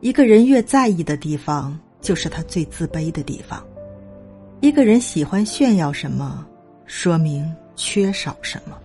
一个人越在意的地方就是他最自卑的地方。一个人喜欢炫耀什么说明缺少什么。